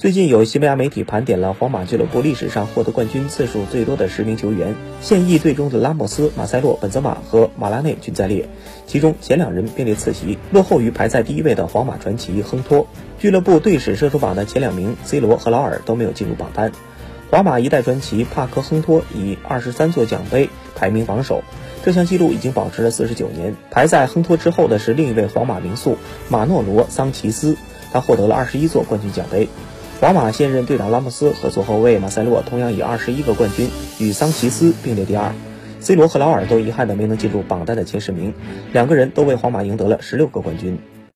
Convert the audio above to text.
最近有西班牙媒体盘点了皇马俱乐部历史上获得冠军次数最多的十名球员，现役队中的拉莫斯、马塞洛、本泽马和马拉内均在列，其中前两人并列次席，落后于排在第一位的皇马传奇亨托。俱乐部队史射手榜的前两名 C 罗和劳尔都没有进入榜单。皇马一代传奇帕克亨托以二十三座奖杯排名榜首，这项纪录已经保持了四十九年。排在亨托之后的是另一位皇马名宿马诺罗桑奇斯，他获得了二十一座冠军奖杯。皇马现任队长拉莫斯和左后卫马塞洛同样以二十一个冠军与桑奇斯并列第二，C 罗和劳尔都遗憾的没能进入榜单的前十名，两个人都为皇马赢得了十六个冠军。